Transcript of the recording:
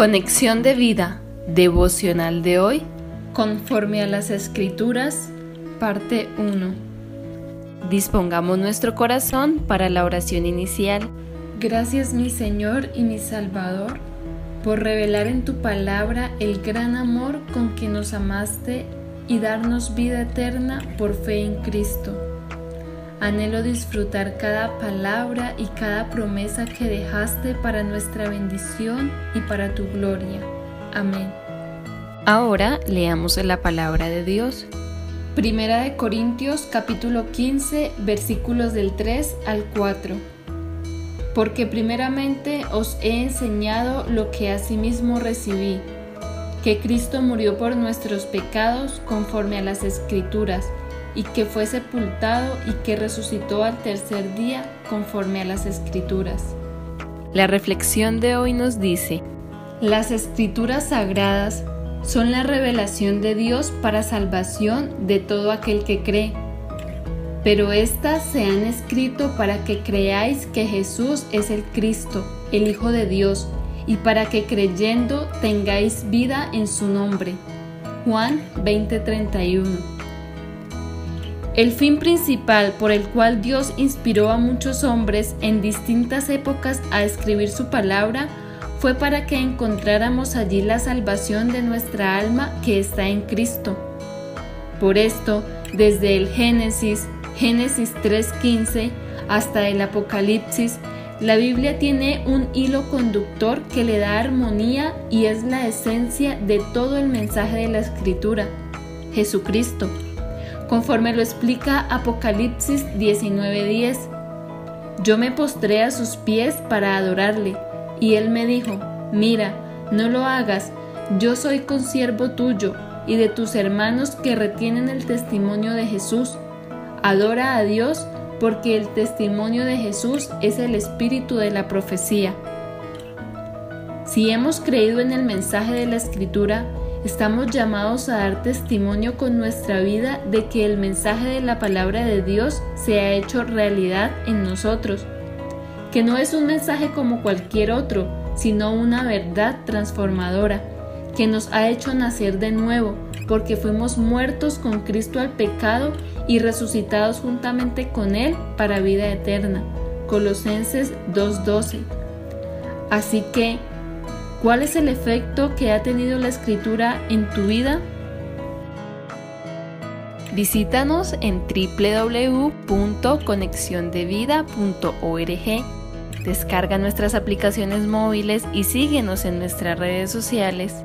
Conexión de vida devocional de hoy, conforme a las escrituras, parte 1. Dispongamos nuestro corazón para la oración inicial. Gracias mi Señor y mi Salvador por revelar en tu palabra el gran amor con que nos amaste y darnos vida eterna por fe en Cristo. Anhelo disfrutar cada palabra y cada promesa que dejaste para nuestra bendición y para tu gloria. Amén. Ahora leamos la palabra de Dios. Primera de Corintios capítulo 15 versículos del 3 al 4. Porque primeramente os he enseñado lo que asimismo recibí, que Cristo murió por nuestros pecados conforme a las escrituras y que fue sepultado y que resucitó al tercer día conforme a las escrituras. La reflexión de hoy nos dice, las escrituras sagradas son la revelación de Dios para salvación de todo aquel que cree, pero éstas se han escrito para que creáis que Jesús es el Cristo, el Hijo de Dios, y para que creyendo tengáis vida en su nombre. Juan 20:31 el fin principal por el cual Dios inspiró a muchos hombres en distintas épocas a escribir su palabra fue para que encontráramos allí la salvación de nuestra alma que está en Cristo. Por esto, desde el Génesis, Génesis 3.15, hasta el Apocalipsis, la Biblia tiene un hilo conductor que le da armonía y es la esencia de todo el mensaje de la Escritura, Jesucristo conforme lo explica Apocalipsis 19:10. Yo me postré a sus pies para adorarle, y él me dijo, mira, no lo hagas, yo soy consiervo tuyo y de tus hermanos que retienen el testimonio de Jesús. Adora a Dios porque el testimonio de Jesús es el espíritu de la profecía. Si hemos creído en el mensaje de la Escritura, Estamos llamados a dar testimonio con nuestra vida de que el mensaje de la palabra de Dios se ha hecho realidad en nosotros, que no es un mensaje como cualquier otro, sino una verdad transformadora, que nos ha hecho nacer de nuevo, porque fuimos muertos con Cristo al pecado y resucitados juntamente con Él para vida eterna. Colosenses 2.12. Así que, ¿Cuál es el efecto que ha tenido la escritura en tu vida? Visítanos en www.conexiondevida.org. Descarga nuestras aplicaciones móviles y síguenos en nuestras redes sociales